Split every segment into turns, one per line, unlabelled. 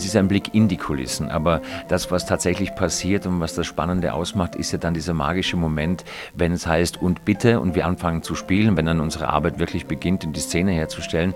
Es ist ein Blick in die Kulissen, aber das, was tatsächlich passiert und was das Spannende ausmacht, ist ja dann dieser magische Moment, wenn es heißt und bitte und wir anfangen zu spielen, wenn dann unsere Arbeit wirklich beginnt, um die Szene herzustellen,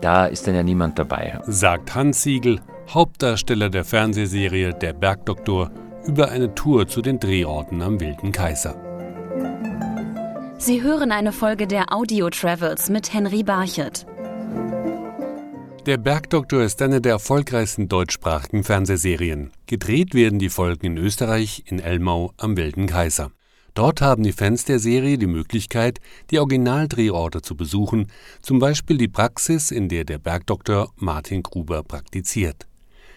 da ist dann ja niemand dabei.
Sagt Hans Siegel, Hauptdarsteller der Fernsehserie Der Bergdoktor, über eine Tour zu den Drehorten am Wilden Kaiser.
Sie hören eine Folge der Audio Travels mit Henry Barchet.
Der Bergdoktor ist eine der erfolgreichsten deutschsprachigen Fernsehserien. Gedreht werden die Folgen in Österreich, in Elmau am Wilden Kaiser. Dort haben die Fans der Serie die Möglichkeit, die Originaldrehorte zu besuchen, zum Beispiel die Praxis, in der der Bergdoktor Martin Gruber praktiziert.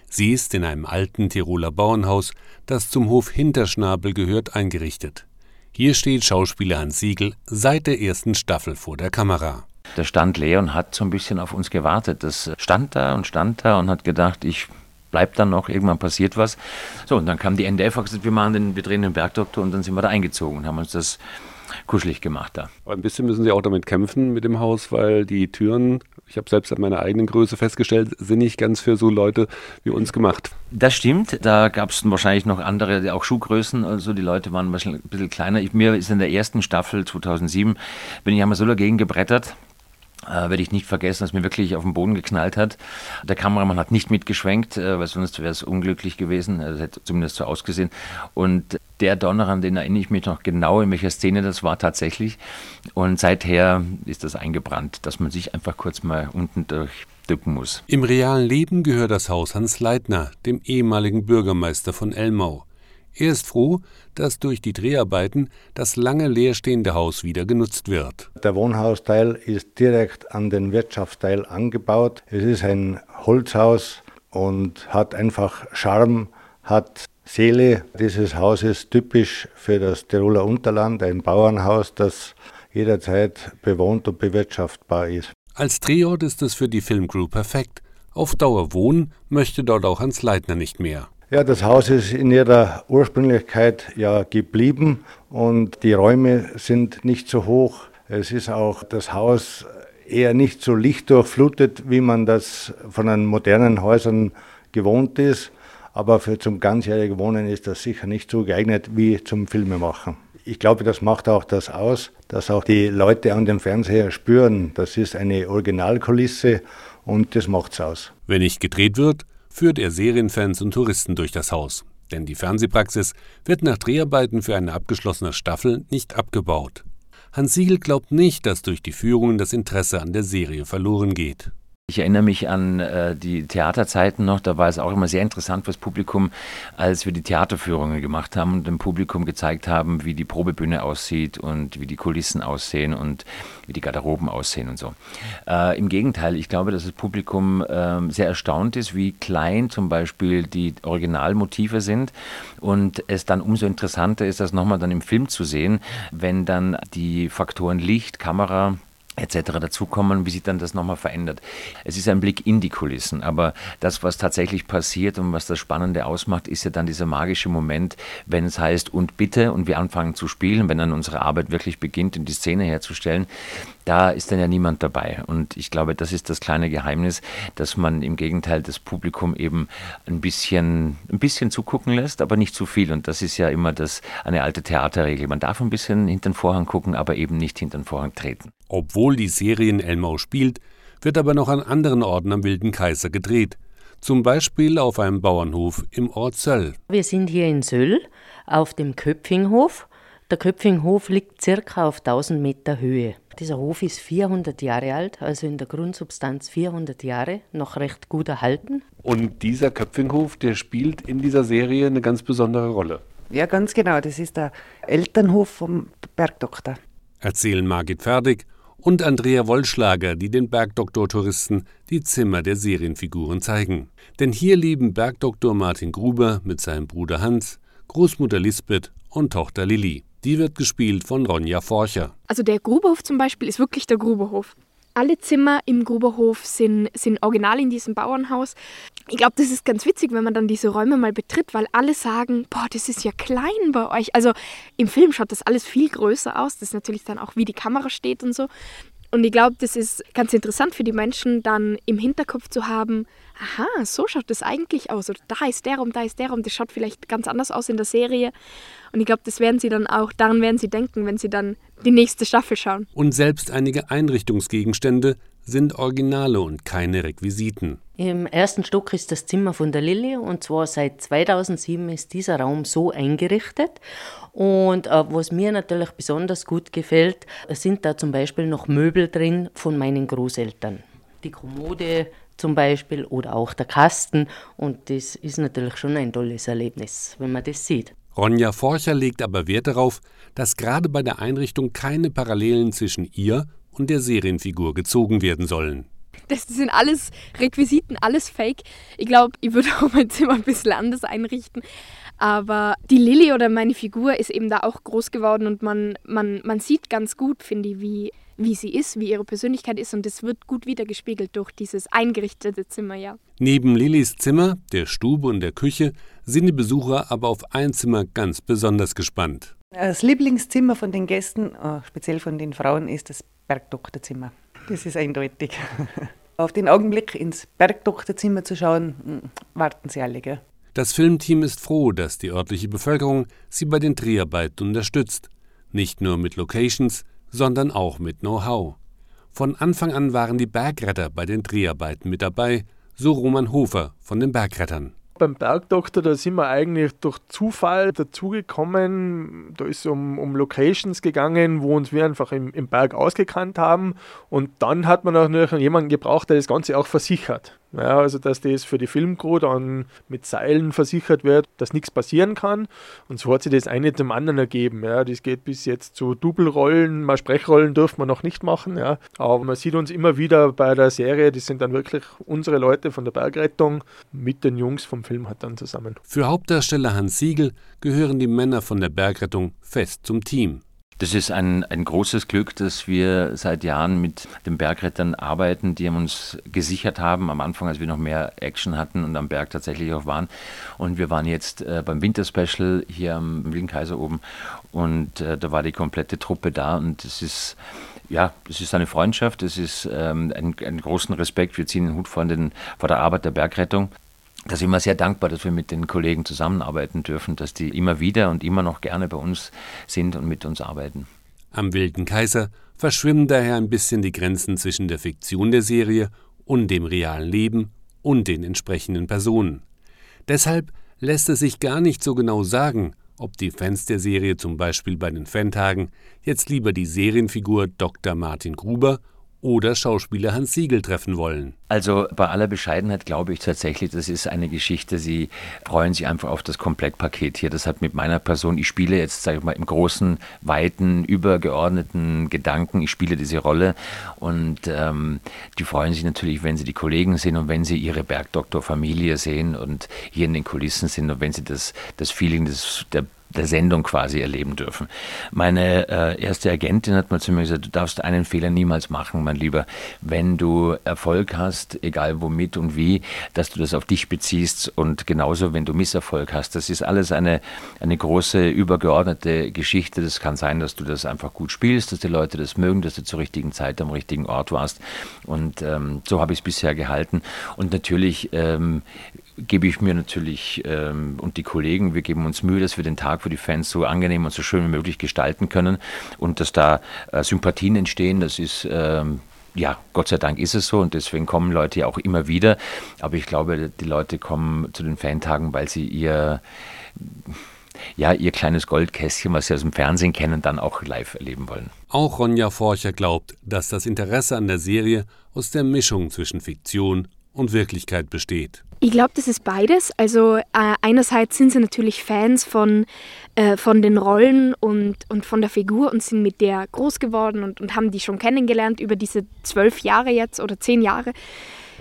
Sie ist in einem alten Tiroler Bauernhaus, das zum Hof Hinterschnabel gehört, eingerichtet. Hier steht Schauspieler Hans Siegel seit der ersten Staffel vor der Kamera.
Der stand leer und hat so ein bisschen auf uns gewartet. Das stand da und stand da und hat gedacht, ich bleib dann noch, irgendwann passiert was. So, und dann kam die NDF und gesagt, wir machen den, wir drehen den Bergdoktor und dann sind wir da eingezogen und haben uns das kuschelig gemacht da.
Aber ein bisschen müssen Sie auch damit kämpfen mit dem Haus, weil die Türen, ich habe selbst an meiner eigenen Größe festgestellt, sind nicht ganz für so Leute wie uns gemacht.
Das stimmt, da gab es wahrscheinlich noch andere, auch Schuhgrößen, also die Leute waren ein bisschen kleiner. Ich, mir ist in der ersten Staffel 2007, bin ich einmal so dagegen gebrettert, äh, werde ich nicht vergessen, dass mir wirklich auf den Boden geknallt hat. Der Kameramann hat nicht mitgeschwenkt, äh, weil sonst wäre es unglücklich gewesen. Es hätte zumindest so ausgesehen. Und der Donner, an den erinnere ich mich noch genau, in welcher Szene das war tatsächlich. Und seither ist das eingebrannt, dass man sich einfach kurz mal unten durchdücken muss.
Im realen Leben gehört das Haus Hans Leitner, dem ehemaligen Bürgermeister von Elmau. Er ist froh, dass durch die Dreharbeiten das lange leerstehende Haus wieder genutzt wird.
Der Wohnhausteil ist direkt an den Wirtschaftsteil angebaut. Es ist ein Holzhaus und hat einfach Charme, hat Seele. Dieses Haus ist typisch für das Tiroler Unterland, ein Bauernhaus, das jederzeit bewohnt und bewirtschaftbar ist.
Als Drehort ist es für die Filmcrew perfekt. Auf Dauer wohnen möchte dort auch Hans Leitner nicht mehr.
Ja, das Haus ist in ihrer Ursprünglichkeit ja geblieben und die Räume sind nicht so hoch. Es ist auch das Haus eher nicht so lichtdurchflutet, wie man das von den modernen Häusern gewohnt ist. Aber für zum ganzjährigen Wohnen ist das sicher nicht so geeignet wie zum Filmemachen. Ich glaube, das macht auch das aus, dass auch die Leute an dem Fernseher spüren, das ist eine Originalkulisse und das macht's aus.
Wenn nicht gedreht wird, führt er Serienfans und Touristen durch das Haus. Denn die Fernsehpraxis wird nach Dreharbeiten für eine abgeschlossene Staffel nicht abgebaut. Hans Siegel glaubt nicht, dass durch die Führungen das Interesse an der Serie verloren geht.
Ich erinnere mich an äh, die Theaterzeiten noch, da war es auch immer sehr interessant fürs Publikum, als wir die Theaterführungen gemacht haben und dem Publikum gezeigt haben, wie die Probebühne aussieht und wie die Kulissen aussehen und wie die Garderoben aussehen und so. Äh, Im Gegenteil, ich glaube, dass das Publikum äh, sehr erstaunt ist, wie klein zum Beispiel die Originalmotive sind und es dann umso interessanter ist, das nochmal dann im Film zu sehen, wenn dann die Faktoren Licht, Kamera, etc. dazukommen, wie sich dann das nochmal verändert. Es ist ein Blick in die Kulissen, aber das, was tatsächlich passiert und was das Spannende ausmacht, ist ja dann dieser magische Moment, wenn es heißt und bitte und wir anfangen zu spielen, wenn dann unsere Arbeit wirklich beginnt, in die Szene herzustellen, da ist dann ja niemand dabei. Und ich glaube, das ist das kleine Geheimnis, dass man im Gegenteil das Publikum eben ein bisschen, ein bisschen zugucken lässt, aber nicht zu viel. Und das ist ja immer das, eine alte Theaterregel. Man darf ein bisschen hinter den Vorhang gucken, aber eben nicht hinter den Vorhang treten.
Obwohl die Serie in Elmau spielt, wird aber noch an anderen Orten am Wilden Kaiser gedreht. Zum Beispiel auf einem Bauernhof im Ort Söll.
Wir sind hier in Söll auf dem Köpfinghof. Der Köpfinghof liegt circa auf 1000 Meter Höhe. Dieser Hof ist 400 Jahre alt, also in der Grundsubstanz 400 Jahre, noch recht gut erhalten.
Und dieser Köpfinghof, der spielt in dieser Serie eine ganz besondere Rolle.
Ja, ganz genau. Das ist der Elternhof vom Bergdoktor.
Erzählen Margit Ferdig und Andrea Wollschlager, die den Bergdoktor-Touristen die Zimmer der Serienfiguren zeigen. Denn hier leben Bergdoktor Martin Gruber mit seinem Bruder Hans, Großmutter Lisbeth und Tochter Lilly. Die wird gespielt von Ronja Forcher.
Also der Gruberhof zum Beispiel ist wirklich der Gruberhof. Alle Zimmer im Gruberhof sind, sind original in diesem Bauernhaus. Ich glaube, das ist ganz witzig, wenn man dann diese Räume mal betritt, weil alle sagen, boah, das ist ja klein bei euch. Also im Film schaut das alles viel größer aus. Das ist natürlich dann auch, wie die Kamera steht und so. Und ich glaube, das ist ganz interessant für die Menschen, dann im Hinterkopf zu haben, aha, so schaut das eigentlich aus. Oder da ist der Raum, da ist der Raum. Das schaut vielleicht ganz anders aus in der Serie. Und ich glaube, das werden sie dann auch, daran werden sie denken, wenn sie dann die nächste Staffel schauen.
Und selbst einige Einrichtungsgegenstände sind Originale und keine Requisiten.
Im ersten Stock ist das Zimmer von der Lilly und zwar seit 2007 ist dieser Raum so eingerichtet. Und äh, was mir natürlich besonders gut gefällt, sind da zum Beispiel noch Möbel drin von meinen Großeltern. Die Kommode zum Beispiel oder auch der Kasten und das ist natürlich schon ein tolles Erlebnis, wenn man das sieht.
Ronja Forcher legt aber Wert darauf, dass gerade bei der Einrichtung keine Parallelen zwischen ihr und der Serienfigur gezogen werden sollen.
Das sind alles Requisiten, alles Fake. Ich glaube, ich würde auch mein Zimmer ein bisschen anders einrichten. Aber die Lilly oder meine Figur ist eben da auch groß geworden und man, man, man sieht ganz gut, finde ich, wie, wie sie ist, wie ihre Persönlichkeit ist und es wird gut wiedergespiegelt durch dieses eingerichtete Zimmer, ja.
Neben Lillys Zimmer, der Stube und der Küche sind die Besucher aber auf ein Zimmer ganz besonders gespannt.
Das Lieblingszimmer von den Gästen, äh, speziell von den Frauen, ist das Bergdoktorzimmer. Das ist eindeutig. Auf den Augenblick ins Bergdoktorzimmer zu schauen, hm, warten sie alle. Gell?
Das Filmteam ist froh, dass die örtliche Bevölkerung sie bei den Dreharbeiten unterstützt. Nicht nur mit Locations, sondern auch mit Know-how. Von Anfang an waren die Bergretter bei den Dreharbeiten mit dabei, so Roman Hofer von den Bergrettern
beim Bergdoktor, da sind wir eigentlich durch Zufall dazugekommen. Da ist es um, um Locations gegangen, wo uns wir einfach im, im Berg ausgekannt haben. Und dann hat man auch noch jemanden gebraucht, der das Ganze auch versichert. Ja, also dass das für die Filmcrew dann mit Seilen versichert wird, dass nichts passieren kann. Und so hat sich das eine dem anderen ergeben. Ja. Das geht bis jetzt zu Doublrollen, mal Sprechrollen dürfen wir noch nicht machen. Ja. Aber man sieht uns immer wieder bei der Serie, das sind dann wirklich unsere Leute von der Bergrettung mit den Jungs vom Film halt dann zusammen.
Für Hauptdarsteller Hans Siegel gehören die Männer von der Bergrettung fest zum Team.
Das ist ein, ein großes Glück, dass wir seit Jahren mit den Bergrettern arbeiten, die uns gesichert haben, am Anfang, als wir noch mehr Action hatten und am Berg tatsächlich auch waren. Und wir waren jetzt äh, beim Winterspecial hier am Wilden Kaiser oben und äh, da war die komplette Truppe da und es ist ja, es ist eine Freundschaft, es ist ähm, ein großen Respekt. Wir ziehen den Hut vor, den, vor der Arbeit der Bergrettung da sind wir sehr dankbar, dass wir mit den Kollegen zusammenarbeiten dürfen, dass die immer wieder und immer noch gerne bei uns sind und mit uns arbeiten.
Am Wilden Kaiser verschwimmen daher ein bisschen die Grenzen zwischen der Fiktion der Serie und dem realen Leben und den entsprechenden Personen. Deshalb lässt es sich gar nicht so genau sagen, ob die Fans der Serie zum Beispiel bei den Fantagen jetzt lieber die Serienfigur Dr. Martin Gruber oder Schauspieler Hans Siegel treffen wollen.
Also bei aller Bescheidenheit glaube ich tatsächlich, das ist eine Geschichte, sie freuen sich einfach auf das Komplettpaket hier. Das hat mit meiner Person, ich spiele jetzt, sage ich mal, im großen, weiten, übergeordneten Gedanken, ich spiele diese Rolle und ähm, die freuen sich natürlich, wenn sie die Kollegen sehen und wenn sie ihre Bergdoktor-Familie sehen und hier in den Kulissen sind und wenn sie das, das Feeling des, der der Sendung quasi erleben dürfen. Meine äh, erste Agentin hat mal zu mir gesagt, du darfst einen Fehler niemals machen, mein Lieber. Wenn du Erfolg hast, egal womit und wie, dass du das auf dich beziehst und genauso, wenn du Misserfolg hast. Das ist alles eine, eine große, übergeordnete Geschichte. Das kann sein, dass du das einfach gut spielst, dass die Leute das mögen, dass du zur richtigen Zeit am richtigen Ort warst. Und ähm, so habe ich es bisher gehalten. Und natürlich ähm, gebe ich mir natürlich ähm, und die Kollegen, wir geben uns Mühe, dass wir den Tag für die Fans so angenehm und so schön wie möglich gestalten können und dass da äh, Sympathien entstehen. Das ist ähm, ja, Gott sei Dank ist es so und deswegen kommen Leute ja auch immer wieder. Aber ich glaube, die Leute kommen zu den Fantagen, weil sie ihr ja, ihr kleines Goldkästchen, was sie aus dem Fernsehen kennen, dann auch live erleben wollen.
Auch Ronja Forcher glaubt, dass das Interesse an der Serie aus der Mischung zwischen Fiktion und Wirklichkeit besteht.
Ich glaube, das ist beides. Also äh, einerseits sind sie natürlich Fans von, äh, von den Rollen und, und von der Figur und sind mit der groß geworden und, und haben die schon kennengelernt über diese zwölf Jahre jetzt oder zehn Jahre.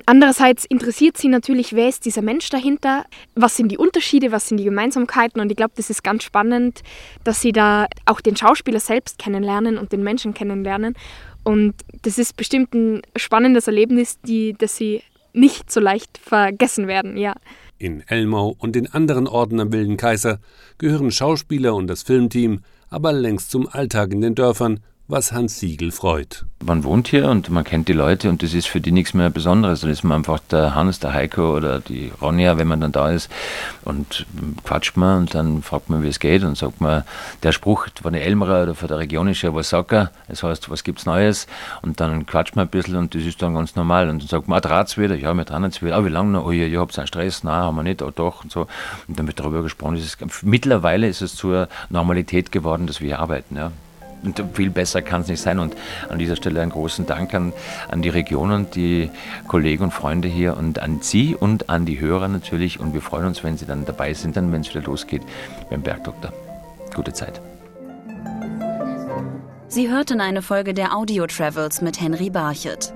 Andererseits interessiert sie natürlich, wer ist dieser Mensch dahinter, was sind die Unterschiede, was sind die Gemeinsamkeiten und ich glaube, das ist ganz spannend, dass sie da auch den Schauspieler selbst kennenlernen und den Menschen kennenlernen und das ist bestimmt ein spannendes Erlebnis, die, das sie nicht so leicht vergessen werden, ja.
In Elmau und den anderen Orten am Wilden Kaiser gehören Schauspieler und das Filmteam aber längst zum Alltag in den Dörfern, was Hans Siegel freut.
Man wohnt hier und man kennt die Leute und das ist für die nichts mehr Besonderes. Dann ist man einfach der Hans, der Heiko oder die Ronja, wenn man dann da ist und quatscht man und dann fragt man, wie es geht und sagt man, der Spruch von der Elmerer oder von der Region ist ja, was sagt er? Das heißt, was gibt's Neues? Und dann quatscht man ein bisschen und das ist dann ganz normal. Und dann sagt man, ah, draht's wieder? Ja, wir dran jetzt wieder. Ah, wie lange noch? Oh ja, ihr habt einen Stress? Nein, haben wir nicht. Oh doch und so. Und dann wird darüber gesprochen. Ist mittlerweile ist es zur Normalität geworden, dass wir arbeiten, ja und viel besser kann es nicht sein. Und an dieser Stelle einen großen Dank an, an die Region und die Kollegen und Freunde hier und an Sie und an die Hörer natürlich. Und wir freuen uns, wenn Sie dann dabei sind, dann wenn es wieder losgeht beim Bergdoktor. Gute Zeit.
Sie hörten eine Folge der Audio Travels mit Henry Barchet.